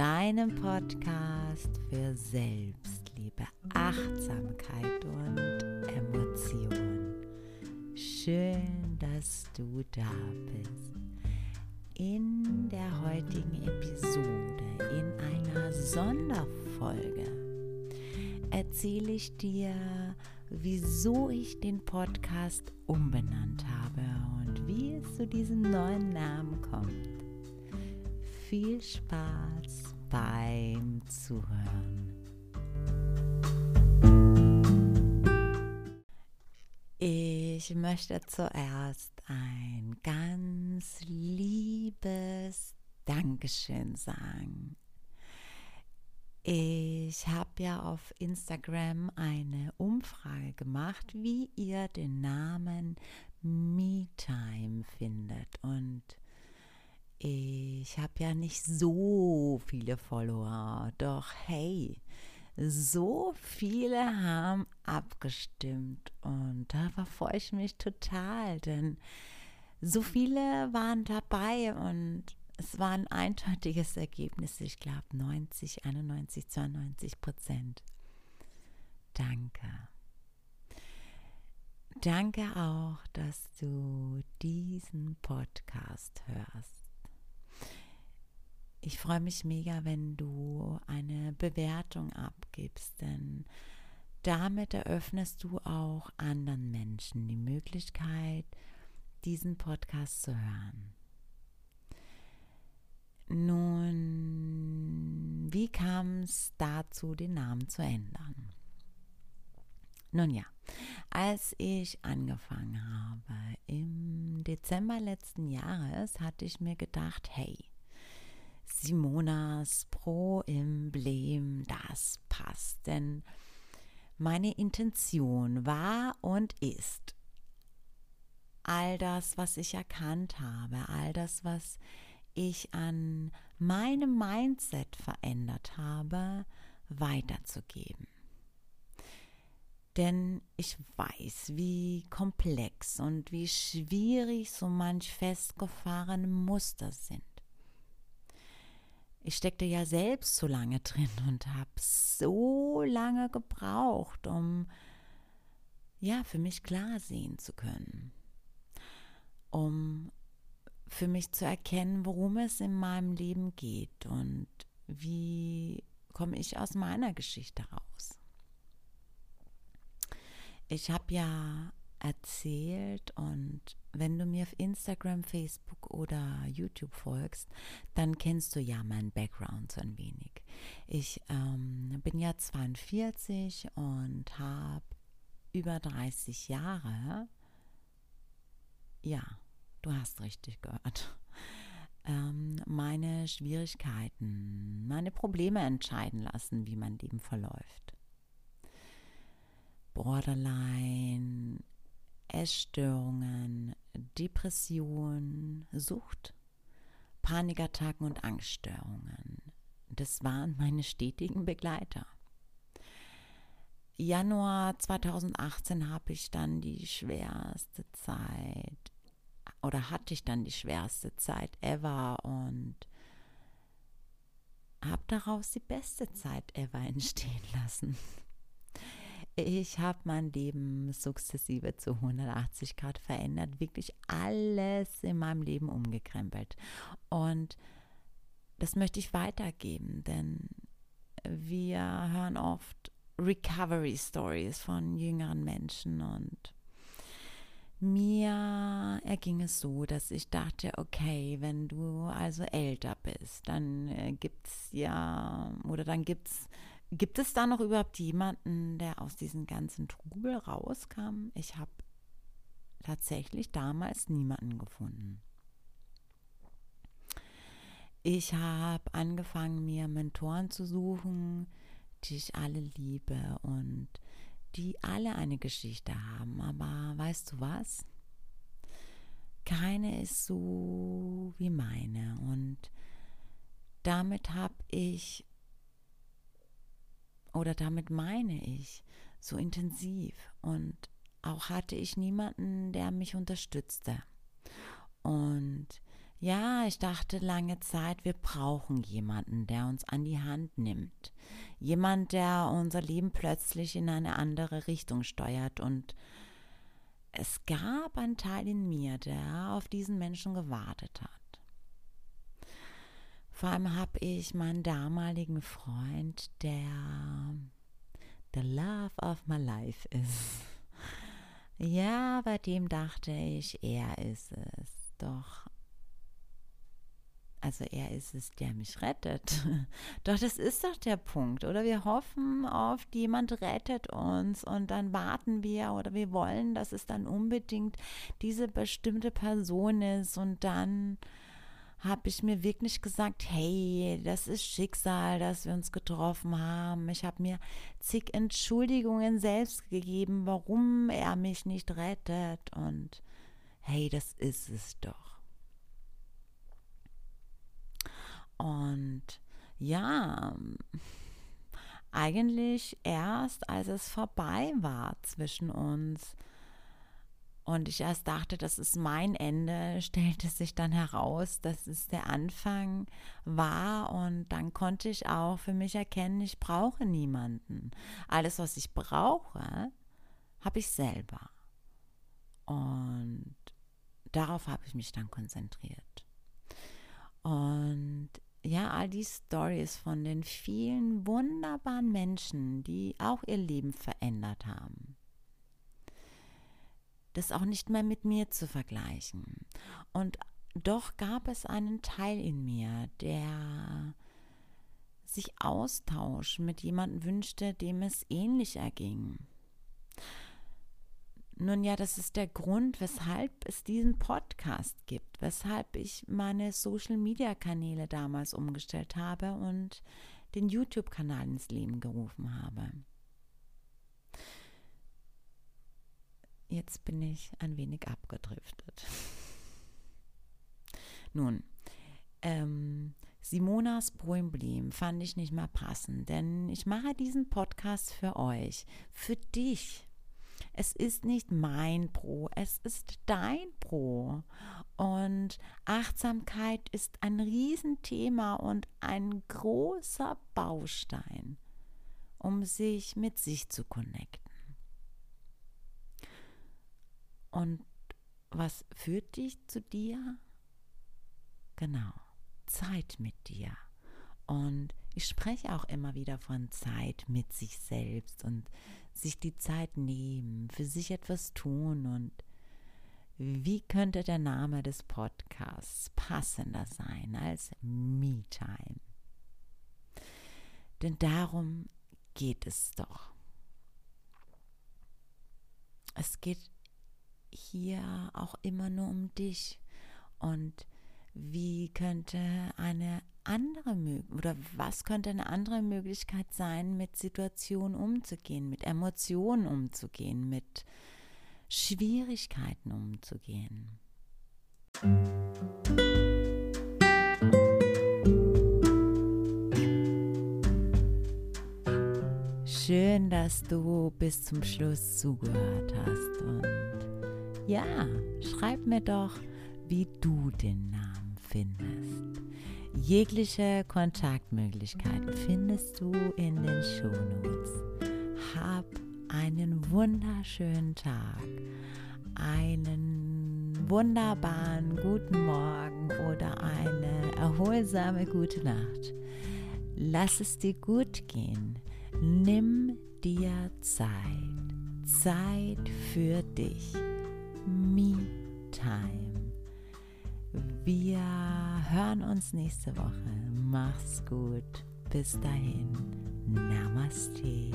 deinem Podcast für Selbstliebe, Achtsamkeit und Emotion. Schön, dass du da bist. In der heutigen Episode, in einer Sonderfolge, erzähle ich dir, wieso ich den Podcast umbenannt habe und wie es zu diesem neuen Namen kommt. Viel Spaß beim Zuhören. Ich möchte zuerst ein ganz liebes Dankeschön sagen ich habe ja auf Instagram eine Umfrage gemacht, wie ihr den Namen MeTime findet. Und ich habe ja nicht so viele Follower, doch hey, so viele haben abgestimmt und da freue ich mich total, denn so viele waren dabei und es war ein eindeutiges Ergebnis. Ich glaube 90, 91, 92 Prozent. Danke. Danke auch, dass du diesen Podcast hörst. Ich freue mich mega, wenn du eine Bewertung abgibst, denn damit eröffnest du auch anderen Menschen die Möglichkeit, diesen Podcast zu hören. Nun, wie kam es dazu, den Namen zu ändern? Nun ja, als ich angefangen habe im Dezember letzten Jahres, hatte ich mir gedacht, hey, Simonas Pro-Emblem, das passt, denn meine Intention war und ist all das, was ich erkannt habe, all das, was ich an meinem Mindset verändert habe, weiterzugeben. Denn ich weiß, wie komplex und wie schwierig so manch festgefahrene Muster sind. Ich steckte ja selbst so lange drin und habe so lange gebraucht, um ja für mich klar sehen zu können, um für mich zu erkennen, worum es in meinem Leben geht und wie komme ich aus meiner Geschichte raus. Ich habe ja erzählt und wenn du mir auf Instagram, Facebook oder YouTube folgst, dann kennst du ja meinen Background so ein wenig. Ich ähm, bin ja 42 und habe über 30 Jahre, ja, Du hast richtig gehört. Ähm, meine Schwierigkeiten, meine Probleme entscheiden lassen, wie mein Leben verläuft. Borderline, Essstörungen, Depression, Sucht, Panikattacken und Angststörungen. Das waren meine stetigen Begleiter. Januar 2018 habe ich dann die schwerste Zeit oder hatte ich dann die schwerste Zeit ever und habe daraus die beste Zeit ever entstehen lassen. Ich habe mein Leben sukzessive zu 180 Grad verändert, wirklich alles in meinem Leben umgekrempelt. Und das möchte ich weitergeben, denn wir hören oft Recovery Stories von jüngeren Menschen und mir erging es so, dass ich dachte, okay, wenn du also älter bist, dann äh, gibt es ja, oder dann gibt's, gibt es da noch überhaupt jemanden, der aus diesem ganzen Trubel rauskam? Ich habe tatsächlich damals niemanden gefunden. Ich habe angefangen, mir Mentoren zu suchen, die ich alle liebe und die alle eine Geschichte haben. Aber weißt du was? Keine ist so wie meine. Und damit habe ich, oder damit meine ich, so intensiv. Und auch hatte ich niemanden, der mich unterstützte. Und ja, ich dachte lange Zeit, wir brauchen jemanden, der uns an die Hand nimmt. Jemand, der unser Leben plötzlich in eine andere Richtung steuert. Und es gab einen Teil in mir, der auf diesen Menschen gewartet hat. Vor allem habe ich meinen damaligen Freund, der the love of my life ist. Ja, bei dem dachte ich, er ist es. Doch also er ist es, der mich rettet. Doch das ist doch der Punkt, oder? Wir hoffen oft, jemand rettet uns und dann warten wir oder wir wollen, dass es dann unbedingt diese bestimmte Person ist und dann habe ich mir wirklich gesagt, hey, das ist Schicksal, dass wir uns getroffen haben. Ich habe mir zig Entschuldigungen selbst gegeben, warum er mich nicht rettet und hey, das ist es doch. Und ja, eigentlich erst, als es vorbei war zwischen uns und ich erst dachte, das ist mein Ende, stellte sich dann heraus, dass es der Anfang war und dann konnte ich auch für mich erkennen, ich brauche niemanden. Alles, was ich brauche, habe ich selber. Und darauf habe ich mich dann konzentriert. Und ja, all die Stories von den vielen wunderbaren Menschen, die auch ihr Leben verändert haben. Das auch nicht mehr mit mir zu vergleichen. Und doch gab es einen Teil in mir, der sich Austausch mit jemandem wünschte, dem es ähnlich erging. Nun ja, das ist der Grund, weshalb es diesen Podcast gibt, weshalb ich meine Social-Media-Kanäle damals umgestellt habe und den YouTube-Kanal ins Leben gerufen habe. Jetzt bin ich ein wenig abgedriftet. Nun, ähm, Simonas Poemblem fand ich nicht mehr passend, denn ich mache diesen Podcast für euch, für dich es ist nicht mein Pro, es ist dein Pro. Und Achtsamkeit ist ein Riesenthema und ein großer Baustein, um sich mit sich zu connecten. Und was führt dich zu dir? Genau, Zeit mit dir. Und ich spreche auch immer wieder von Zeit mit sich selbst und sich die Zeit nehmen, für sich etwas tun und wie könnte der Name des Podcasts passender sein als Me-Time? Denn darum geht es doch. Es geht hier auch immer nur um dich und wie könnte eine andere oder was könnte eine andere Möglichkeit sein, mit Situationen umzugehen, mit Emotionen umzugehen, mit Schwierigkeiten umzugehen? Schön, dass du bis zum Schluss zugehört hast. Und ja, schreib mir doch, wie du den Namen findest. Jegliche Kontaktmöglichkeiten findest du in den Shownotes. Hab einen wunderschönen Tag, einen wunderbaren guten Morgen oder eine erholsame gute Nacht. Lass es dir gut gehen. Nimm dir Zeit. Zeit für dich. Me Time. Wir hören uns nächste Woche. Mach's gut. Bis dahin. Namaste.